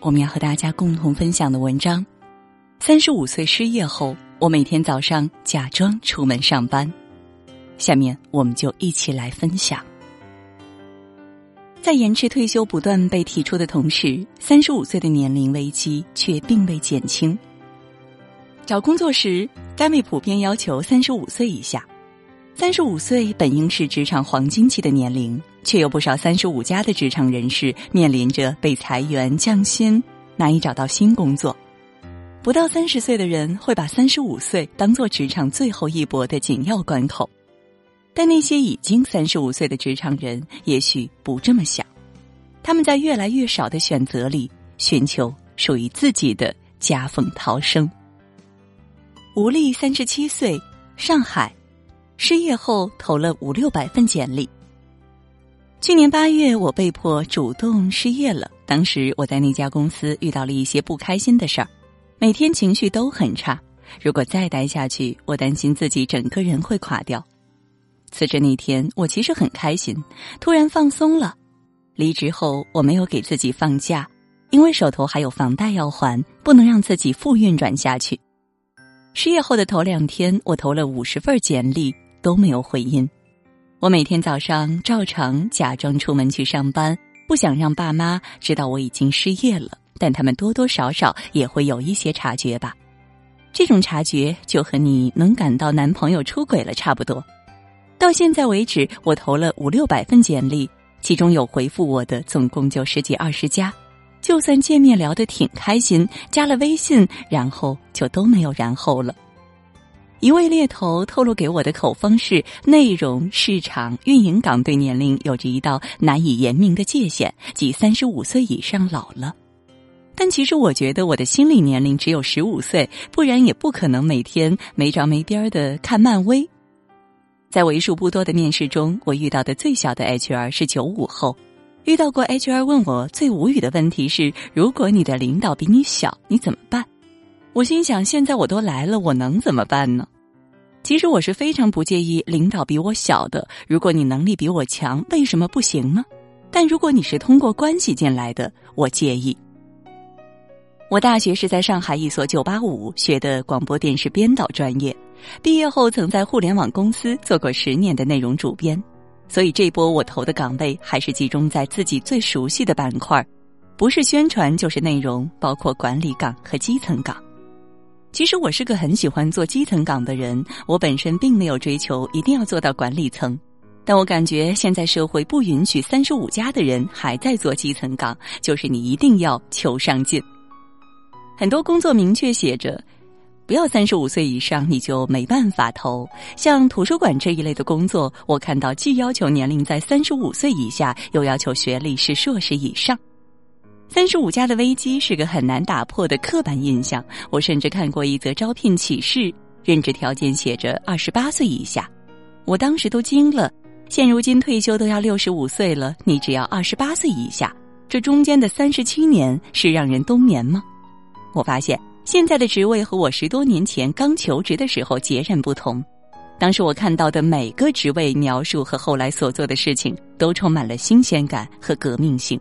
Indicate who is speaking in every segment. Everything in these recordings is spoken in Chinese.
Speaker 1: 我们要和大家共同分享的文章：三十五岁失业后，我每天早上假装出门上班。下面我们就一起来分享。在延迟退休不断被提出的同时，三十五岁的年龄危机却并未减轻。找工作时，单位普遍要求三十五岁以下。三十五岁本应是职场黄金期的年龄，却有不少三十五加的职场人士面临着被裁员、降薪，难以找到新工作。不到三十岁的人会把三十五岁当做职场最后一搏的紧要关口，但那些已经三十五岁的职场人也许不这么想，他们在越来越少的选择里寻求属于自己的夹缝逃生。吴丽三十七岁，上海。失业后投了五六百份简历。去年八月，我被迫主动失业了。当时我在那家公司遇到了一些不开心的事儿，每天情绪都很差。如果再待下去，我担心自己整个人会垮掉。辞职那天，我其实很开心，突然放松了。离职后，我没有给自己放假，因为手头还有房贷要还，不能让自己负运转下去。失业后的头两天，我投了五十份简历。都没有回音。我每天早上照常假装出门去上班，不想让爸妈知道我已经失业了，但他们多多少少也会有一些察觉吧。这种察觉就和你能感到男朋友出轨了差不多。到现在为止，我投了五六百份简历，其中有回复我的总共就十几二十家。就算见面聊得挺开心，加了微信，然后就都没有然后了。一位猎头透露给我的口风是：内容市场运营岗对年龄有着一道难以言明的界限，即三十五岁以上老了。但其实我觉得我的心理年龄只有十五岁，不然也不可能每天没着没边的看漫威。在为数不多的面试中，我遇到的最小的 HR 是九五后。遇到过 HR 问我最无语的问题是：如果你的领导比你小，你怎么办？我心想：现在我都来了，我能怎么办呢？其实我是非常不介意领导比我小的，如果你能力比我强，为什么不行呢？但如果你是通过关系进来的，我介意。我大学是在上海一所九八五学的广播电视编导专业，毕业后曾在互联网公司做过十年的内容主编，所以这波我投的岗位还是集中在自己最熟悉的板块，不是宣传就是内容，包括管理岗和基层岗。其实我是个很喜欢做基层岗的人，我本身并没有追求一定要做到管理层，但我感觉现在社会不允许三十五加的人还在做基层岗，就是你一定要求上进。很多工作明确写着，不要三十五岁以上你就没办法投。像图书馆这一类的工作，我看到既要求年龄在三十五岁以下，又要求学历是硕士以上。三十五加的危机是个很难打破的刻板印象。我甚至看过一则招聘启事，任职条件写着二十八岁以下，我当时都惊了。现如今退休都要六十五岁了，你只要二十八岁以下，这中间的三十七年是让人冬眠吗？我发现现在的职位和我十多年前刚求职的时候截然不同。当时我看到的每个职位描述和后来所做的事情，都充满了新鲜感和革命性。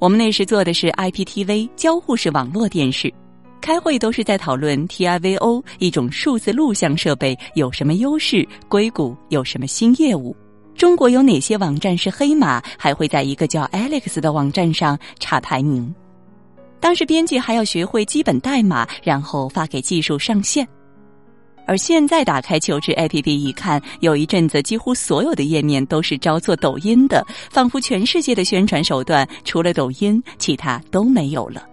Speaker 1: 我们那时做的是 IPTV 交互式网络电视，开会都是在讨论 TIVO 一种数字录像设备有什么优势，硅谷有什么新业务，中国有哪些网站是黑马，还会在一个叫 Alex 的网站上查排名。当时编辑还要学会基本代码，然后发给技术上线。而现在打开求职 APP 一看，有一阵子几乎所有的页面都是招做抖音的，仿佛全世界的宣传手段除了抖音，其他都没有了。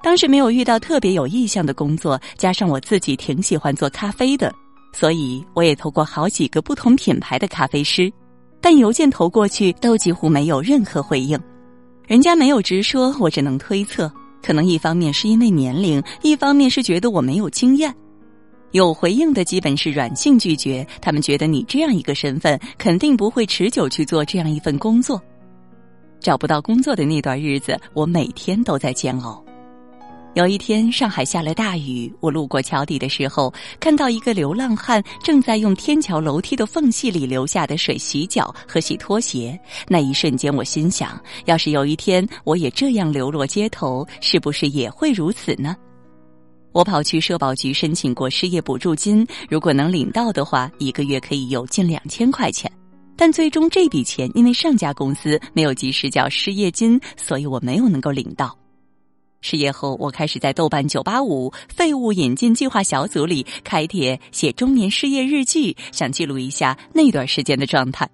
Speaker 1: 当时没有遇到特别有意向的工作，加上我自己挺喜欢做咖啡的，所以我也投过好几个不同品牌的咖啡师，但邮件投过去都几乎没有任何回应。人家没有直说，我只能推测，可能一方面是因为年龄，一方面是觉得我没有经验。有回应的基本是软性拒绝，他们觉得你这样一个身份肯定不会持久去做这样一份工作。找不到工作的那段日子，我每天都在煎熬。有一天，上海下了大雨，我路过桥底的时候，看到一个流浪汉正在用天桥楼梯的缝隙里留下的水洗脚和洗拖鞋。那一瞬间，我心想：要是有一天我也这样流落街头，是不是也会如此呢？我跑去社保局申请过失业补助金，如果能领到的话，一个月可以有近两千块钱。但最终这笔钱因为上家公司没有及时缴失业金，所以我没有能够领到。失业后，我开始在豆瓣985废物引进计划小组里开帖写中年失业日记，想记录一下那段时间的状态。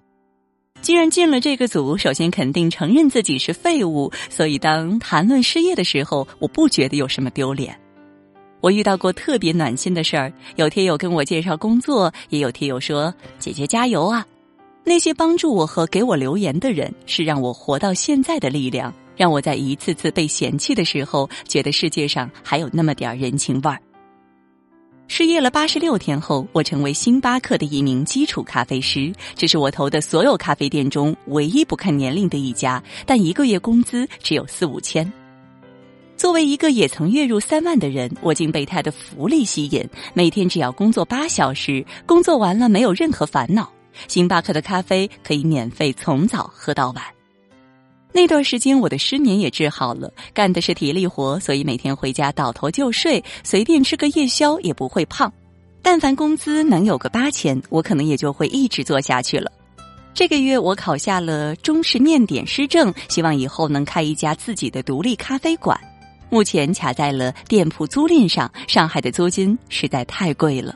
Speaker 1: 既然进了这个组，首先肯定承认自己是废物，所以当谈论失业的时候，我不觉得有什么丢脸。我遇到过特别暖心的事儿，有贴友跟我介绍工作，也有贴友说：“姐姐加油啊！”那些帮助我和给我留言的人，是让我活到现在的力量。让我在一次次被嫌弃的时候，觉得世界上还有那么点人情味儿。失业了八十六天后，我成为星巴克的一名基础咖啡师，这是我投的所有咖啡店中唯一不看年龄的一家，但一个月工资只有四五千。作为一个也曾月入三万的人，我竟被他的福利吸引，每天只要工作八小时，工作完了没有任何烦恼，星巴克的咖啡可以免费从早喝到晚。那段时间，我的失眠也治好了。干的是体力活，所以每天回家倒头就睡，随便吃个夜宵也不会胖。但凡工资能有个八千，我可能也就会一直做下去了。这个月我考下了中式面点师证，希望以后能开一家自己的独立咖啡馆。目前卡在了店铺租赁上，上海的租金实在太贵了。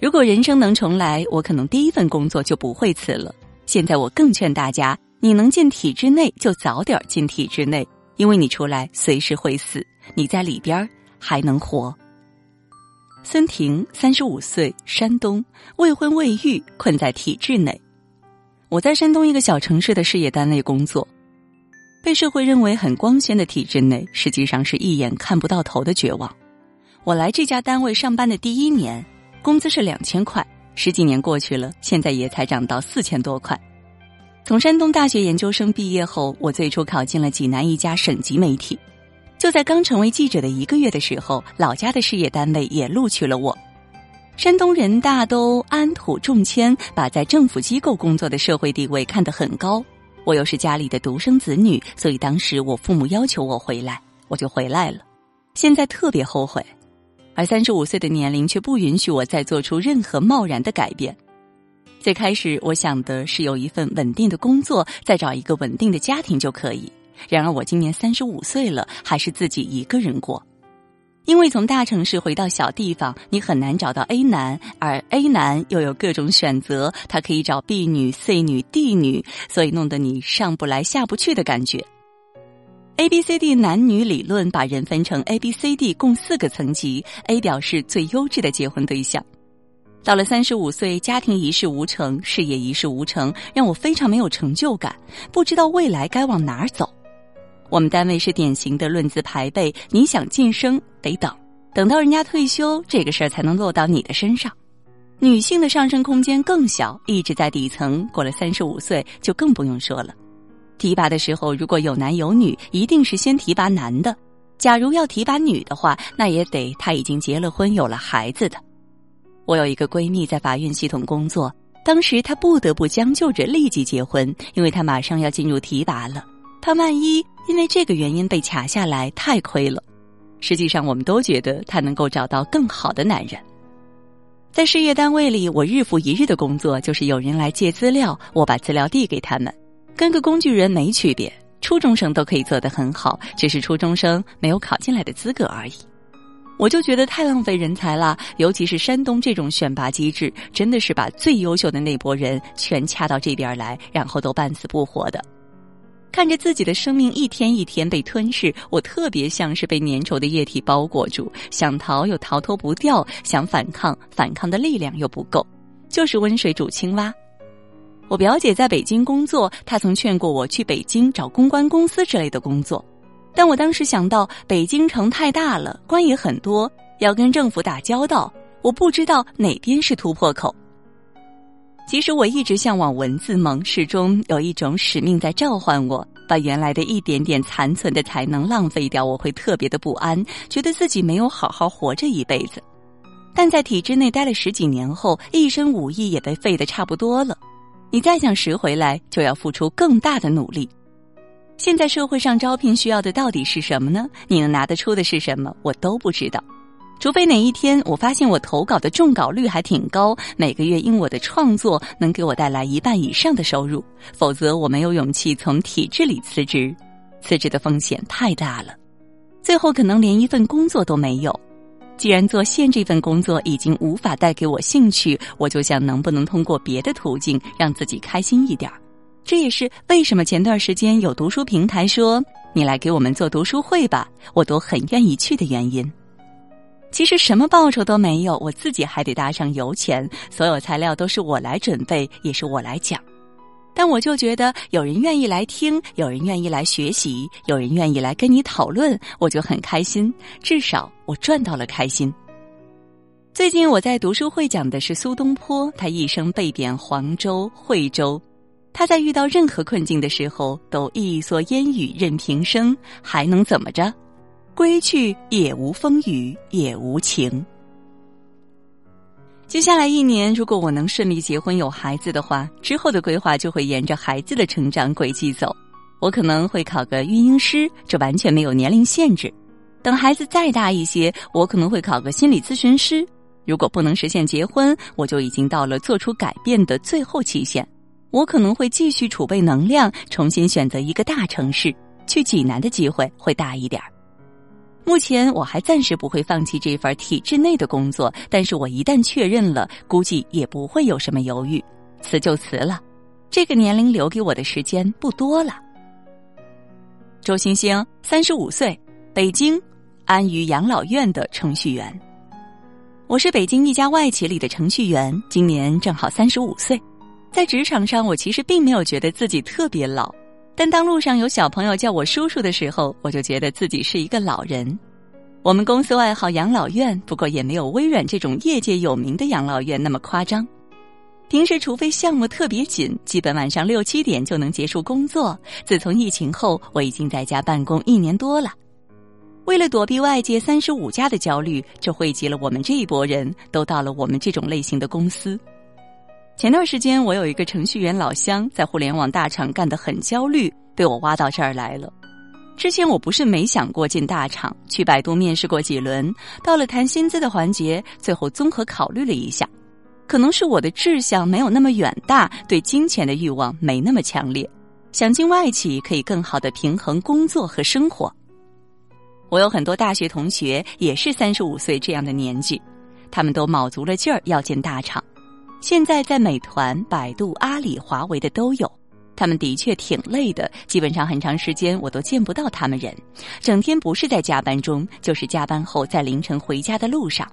Speaker 1: 如果人生能重来，我可能第一份工作就不会辞了。现在我更劝大家。你能进体制内，就早点进体制内，因为你出来随时会死，你在里边还能活。孙婷，三十五岁，山东，未婚未育，困在体制内。我在山东一个小城市的事业单位工作，被社会认为很光鲜的体制内，实际上是一眼看不到头的绝望。我来这家单位上班的第一年，工资是两千块，十几年过去了，现在也才涨到四千多块。从山东大学研究生毕业后，我最初考进了济南一家省级媒体。就在刚成为记者的一个月的时候，老家的事业单位也录取了我。山东人大都安土重迁，把在政府机构工作的社会地位看得很高。我又是家里的独生子女，所以当时我父母要求我回来，我就回来了。现在特别后悔，而三十五岁的年龄却不允许我再做出任何贸然的改变。最开始我想的是有一份稳定的工作，再找一个稳定的家庭就可以。然而我今年三十五岁了，还是自己一个人过。因为从大城市回到小地方，你很难找到 A 男，而 A 男又有各种选择，他可以找 B 女、C 女、D 女，所以弄得你上不来下不去的感觉。A B C D 男女理论把人分成 A B C D 共四个层级，A 表示最优质的结婚对象。到了三十五岁，家庭一事无成，事业一事无成，让我非常没有成就感，不知道未来该往哪儿走。我们单位是典型的论资排辈，你想晋升得等，等到人家退休，这个事儿才能落到你的身上。女性的上升空间更小，一直在底层，过了三十五岁就更不用说了。提拔的时候，如果有男有女，一定是先提拔男的；假如要提拔女的话，那也得他已经结了婚，有了孩子的。我有一个闺蜜在法院系统工作，当时她不得不将就着立即结婚，因为她马上要进入提拔了。她万一因为这个原因被卡下来，太亏了。实际上，我们都觉得她能够找到更好的男人。在事业单位里，我日复一日的工作就是有人来借资料，我把资料递给他们，跟个工具人没区别。初中生都可以做得很好，只是初中生没有考进来的资格而已。我就觉得太浪费人才了，尤其是山东这种选拔机制，真的是把最优秀的那波人全掐到这边来，然后都半死不活的。看着自己的生命一天一天被吞噬，我特别像是被粘稠的液体包裹住，想逃又逃脱不掉，想反抗反抗的力量又不够，就是温水煮青蛙。我表姐在北京工作，她曾劝过我去北京找公关公司之类的工作。但我当时想到北京城太大了，官也很多，要跟政府打交道，我不知道哪边是突破口。即使我一直向往文字梦，始终有一种使命在召唤我，把原来的一点点残存的才能浪费掉，我会特别的不安，觉得自己没有好好活这一辈子。但在体制内待了十几年后，一身武艺也被废得差不多了，你再想拾回来，就要付出更大的努力。现在社会上招聘需要的到底是什么呢？你能拿得出的是什么？我都不知道。除非哪一天我发现我投稿的中稿率还挺高，每个月因我的创作能给我带来一半以上的收入，否则我没有勇气从体制里辞职，辞职的风险太大了，最后可能连一份工作都没有。既然做现这份工作已经无法带给我兴趣，我就想能不能通过别的途径让自己开心一点儿。这也是为什么前段时间有读书平台说你来给我们做读书会吧，我都很愿意去的原因。其实什么报酬都没有，我自己还得搭上油钱，所有材料都是我来准备，也是我来讲。但我就觉得有人愿意来听，有人愿意来学习，有人愿意来跟你讨论，我就很开心。至少我赚到了开心。最近我在读书会讲的是苏东坡，他一生被贬黄州、惠州，他在遇到任何困境的时候，都一蓑烟雨任平生，还能怎么着？归去也无风雨也无晴。接下来一年，如果我能顺利结婚有孩子的话，之后的规划就会沿着孩子的成长轨迹走。我可能会考个育婴师，这完全没有年龄限制。等孩子再大一些，我可能会考个心理咨询师。如果不能实现结婚，我就已经到了做出改变的最后期限。我可能会继续储备能量，重新选择一个大城市，去济南的机会会大一点儿。目前我还暂时不会放弃这份体制内的工作，但是我一旦确认了，估计也不会有什么犹豫，辞就辞了。这个年龄留给我的时间不多了。周星星，三十五岁，北京，安于养老院的程序员。我是北京一家外企里的程序员，今年正好三十五岁，在职场上，我其实并没有觉得自己特别老。但当路上有小朋友叫我叔叔的时候，我就觉得自己是一个老人。我们公司外号养老院，不过也没有微软这种业界有名的养老院那么夸张。平时除非项目特别紧，基本晚上六七点就能结束工作。自从疫情后，我已经在家办公一年多了。为了躲避外界三十五家的焦虑，就汇集了我们这一波人都到了我们这种类型的公司。前段时间，我有一个程序员老乡在互联网大厂干得很焦虑，被我挖到这儿来了。之前我不是没想过进大厂，去百度面试过几轮，到了谈薪资的环节，最后综合考虑了一下，可能是我的志向没有那么远大，对金钱的欲望没那么强烈，想进外企可以更好的平衡工作和生活。我有很多大学同学也是三十五岁这样的年纪，他们都卯足了劲儿要进大厂。现在在美团、百度、阿里、华为的都有，他们的确挺累的，基本上很长时间我都见不到他们人，整天不是在加班中，就是加班后在凌晨回家的路上。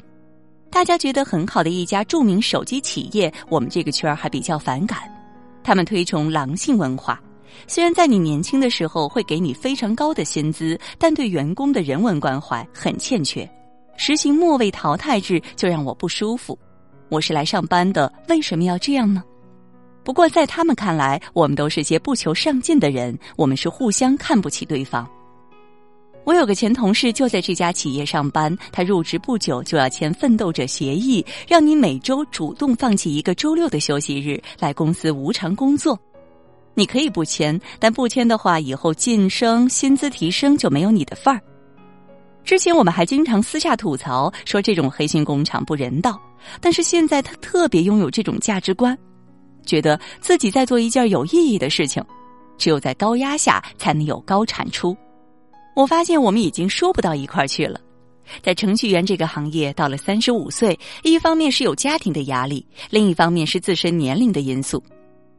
Speaker 1: 大家觉得很好的一家著名手机企业，我们这个圈儿还比较反感，他们推崇狼性文化，虽然在你年轻的时候会给你非常高的薪资，但对员工的人文关怀很欠缺，实行末位淘汰制就让我不舒服。我是来上班的，为什么要这样呢？不过在他们看来，我们都是些不求上进的人，我们是互相看不起对方。我有个前同事就在这家企业上班，他入职不久就要签奋斗者协议，让你每周主动放弃一个周六的休息日来公司无偿工作。你可以不签，但不签的话，以后晋升、薪资提升就没有你的份儿。之前我们还经常私下吐槽说这种黑心工厂不人道，但是现在他特别拥有这种价值观，觉得自己在做一件有意义的事情，只有在高压下才能有高产出。我发现我们已经说不到一块儿去了。在程序员这个行业，到了三十五岁，一方面是有家庭的压力，另一方面是自身年龄的因素。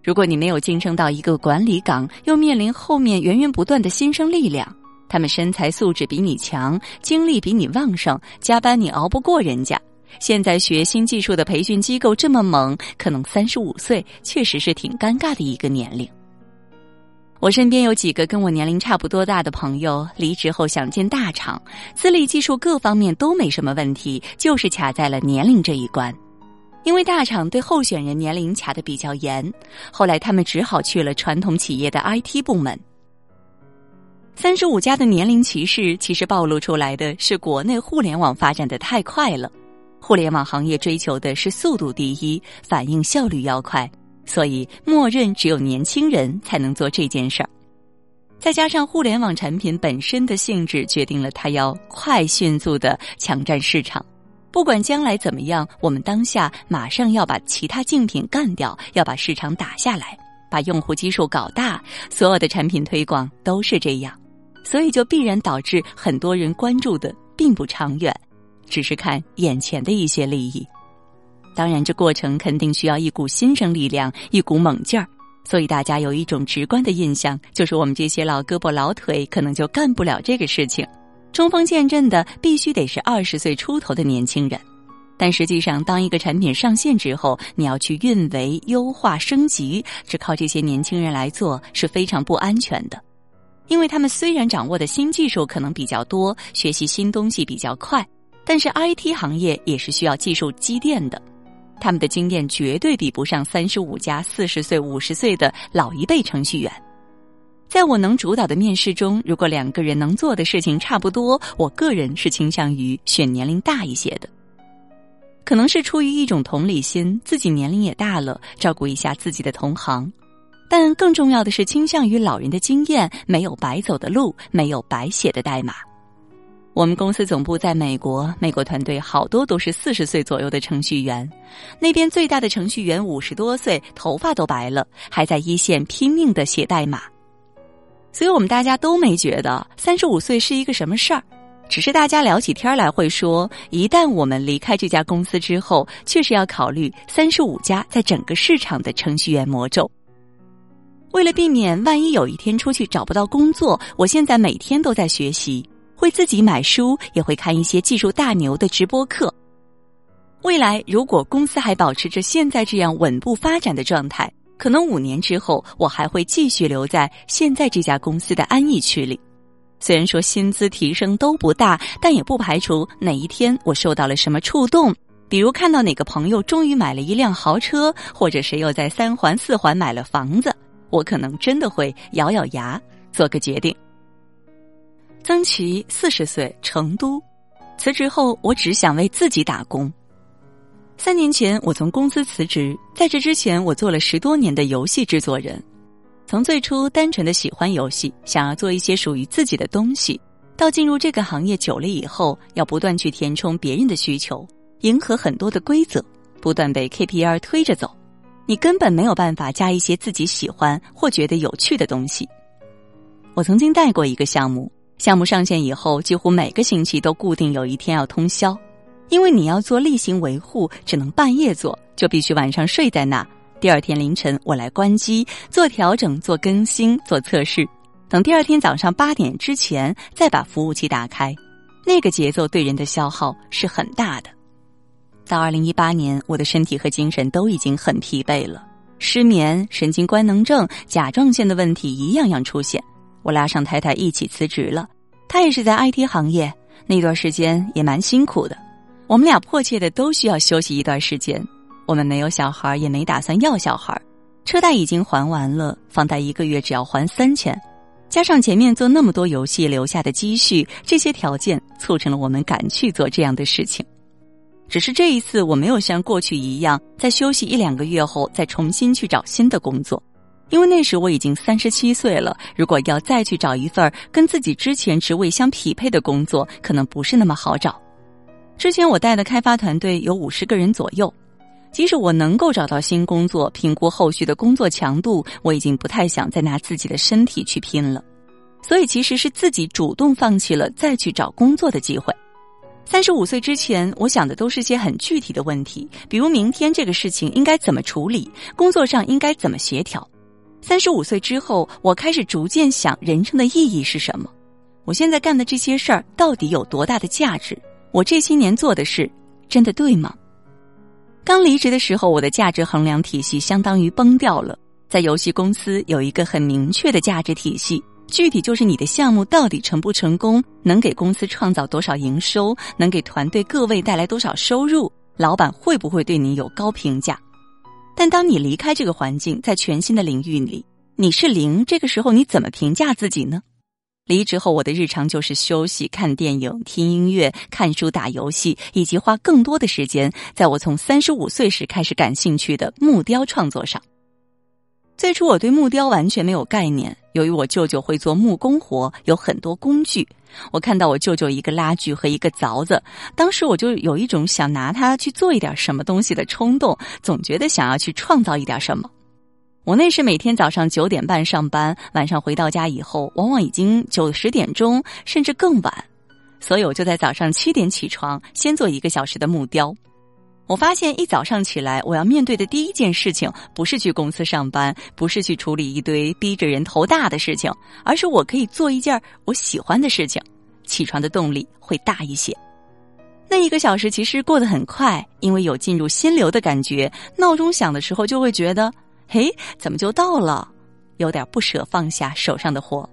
Speaker 1: 如果你没有晋升到一个管理岗，又面临后面源源不断的新生力量。他们身材素质比你强，精力比你旺盛，加班你熬不过人家。现在学新技术的培训机构这么猛，可能三十五岁确实是挺尴尬的一个年龄。我身边有几个跟我年龄差不多大的朋友，离职后想进大厂，资历、技术各方面都没什么问题，就是卡在了年龄这一关。因为大厂对候选人年龄卡的比较严，后来他们只好去了传统企业的 IT 部门。三十五家的年龄歧视，其实暴露出来的是国内互联网发展的太快了。互联网行业追求的是速度第一，反应效率要快，所以默认只有年轻人才能做这件事儿。再加上互联网产品本身的性质，决定了它要快、迅速的抢占市场。不管将来怎么样，我们当下马上要把其他竞品干掉，要把市场打下来，把用户基数搞大。所有的产品推广都是这样，所以就必然导致很多人关注的并不长远，只是看眼前的一些利益。当然，这过程肯定需要一股新生力量，一股猛劲儿。所以大家有一种直观的印象，就是我们这些老胳膊老腿可能就干不了这个事情。冲锋陷阵的必须得是二十岁出头的年轻人，但实际上，当一个产品上线之后，你要去运维、优化、升级，只靠这些年轻人来做是非常不安全的，因为他们虽然掌握的新技术可能比较多，学习新东西比较快，但是 IT 行业也是需要技术积淀的，他们的经验绝对比不上三十五加四十岁、五十岁的老一辈程序员。在我能主导的面试中，如果两个人能做的事情差不多，我个人是倾向于选年龄大一些的。可能是出于一种同理心，自己年龄也大了，照顾一下自己的同行。但更重要的是，倾向于老人的经验，没有白走的路，没有白写的代码。我们公司总部在美国，美国团队好多都是四十岁左右的程序员，那边最大的程序员五十多岁，头发都白了，还在一线拼命的写代码。所以我们大家都没觉得三十五岁是一个什么事儿，只是大家聊起天来会说，一旦我们离开这家公司之后，确实要考虑三十五家在整个市场的程序员魔咒。为了避免万一有一天出去找不到工作，我现在每天都在学习，会自己买书，也会看一些技术大牛的直播课。未来如果公司还保持着现在这样稳步发展的状态。可能五年之后，我还会继续留在现在这家公司的安逸区里。虽然说薪资提升都不大，但也不排除哪一天我受到了什么触动，比如看到哪个朋友终于买了一辆豪车，或者谁又在三环四环买了房子，我可能真的会咬咬牙做个决定。曾琦四十岁，成都，辞职后我只想为自己打工。三年前，我从公司辞职。在这之前，我做了十多年的游戏制作人。从最初单纯的喜欢游戏，想要做一些属于自己的东西，到进入这个行业久了以后，要不断去填充别人的需求，迎合很多的规则，不断被 KPI 推着走，你根本没有办法加一些自己喜欢或觉得有趣的东西。我曾经带过一个项目，项目上线以后，几乎每个星期都固定有一天要通宵。因为你要做例行维护，只能半夜做，就必须晚上睡在那。第二天凌晨我来关机、做调整、做更新、做测试，等第二天早上八点之前再把服务器打开。那个节奏对人的消耗是很大的。到二零一八年，我的身体和精神都已经很疲惫了，失眠、神经官能症、甲状腺的问题一样样出现。我拉上太太一起辞职了，她也是在 IT 行业，那段时间也蛮辛苦的。我们俩迫切的都需要休息一段时间。我们没有小孩，也没打算要小孩。车贷已经还完了，房贷一个月只要还三千，加上前面做那么多游戏留下的积蓄，这些条件促成了我们敢去做这样的事情。只是这一次，我没有像过去一样，在休息一两个月后再重新去找新的工作，因为那时我已经三十七岁了。如果要再去找一份跟自己之前职位相匹配的工作，可能不是那么好找。之前我带的开发团队有五十个人左右，即使我能够找到新工作，评估后续的工作强度，我已经不太想再拿自己的身体去拼了。所以其实是自己主动放弃了再去找工作的机会。三十五岁之前，我想的都是些很具体的问题，比如明天这个事情应该怎么处理，工作上应该怎么协调。三十五岁之后，我开始逐渐想人生的意义是什么？我现在干的这些事儿到底有多大的价值？我这些年做的事，真的对吗？刚离职的时候，我的价值衡量体系相当于崩掉了。在游戏公司有一个很明确的价值体系，具体就是你的项目到底成不成功，能给公司创造多少营收，能给团队各位带来多少收入，老板会不会对你有高评价？但当你离开这个环境，在全新的领域里，你是零，这个时候你怎么评价自己呢？离职后，我的日常就是休息、看电影、听音乐、看书、打游戏，以及花更多的时间在我从三十五岁时开始感兴趣的木雕创作上。最初我对木雕完全没有概念，由于我舅舅会做木工活，有很多工具。我看到我舅舅一个拉锯和一个凿子，当时我就有一种想拿它去做一点什么东西的冲动，总觉得想要去创造一点什么。我那时每天早上九点半上班，晚上回到家以后，往往已经九十点钟，甚至更晚，所以我就在早上七点起床，先做一个小时的木雕。我发现一早上起来，我要面对的第一件事情不是去公司上班，不是去处理一堆逼着人头大的事情，而是我可以做一件我喜欢的事情，起床的动力会大一些。那一个小时其实过得很快，因为有进入心流的感觉。闹钟响的时候就会觉得，嘿，怎么就到了？有点不舍放下手上的活。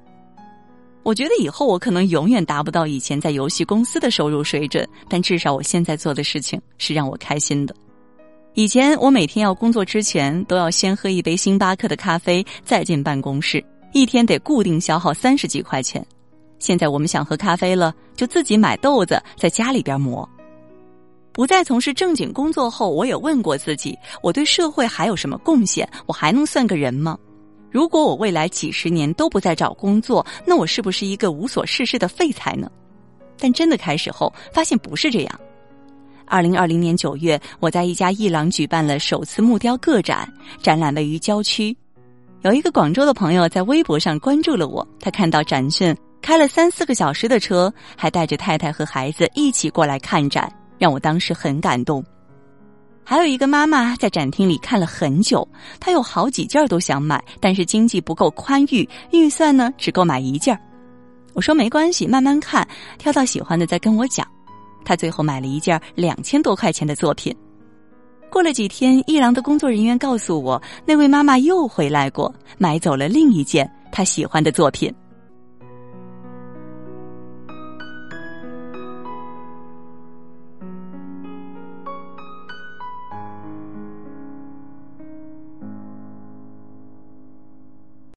Speaker 1: 我觉得以后我可能永远达不到以前在游戏公司的收入水准，但至少我现在做的事情是让我开心的。以前我每天要工作之前都要先喝一杯星巴克的咖啡，再进办公室，一天得固定消耗三十几块钱。现在我们想喝咖啡了，就自己买豆子，在家里边磨。不再从事正经工作后，我也问过自己：我对社会还有什么贡献？我还能算个人吗？如果我未来几十年都不再找工作，那我是不是一个无所事事的废材呢？但真的开始后，发现不是这样。二零二零年九月，我在一家艺廊举办了首次木雕个展，展览位于郊区。有一个广州的朋友在微博上关注了我，他看到展讯，开了三四个小时的车，还带着太太和孩子一起过来看展，让我当时很感动。还有一个妈妈在展厅里看了很久，她有好几件都想买，但是经济不够宽裕，预算呢只够买一件儿。我说没关系，慢慢看，挑到喜欢的再跟我讲。她最后买了一件两千多块钱的作品。过了几天，一郎的工作人员告诉我，那位妈妈又回来过，买走了另一件她喜欢的作品。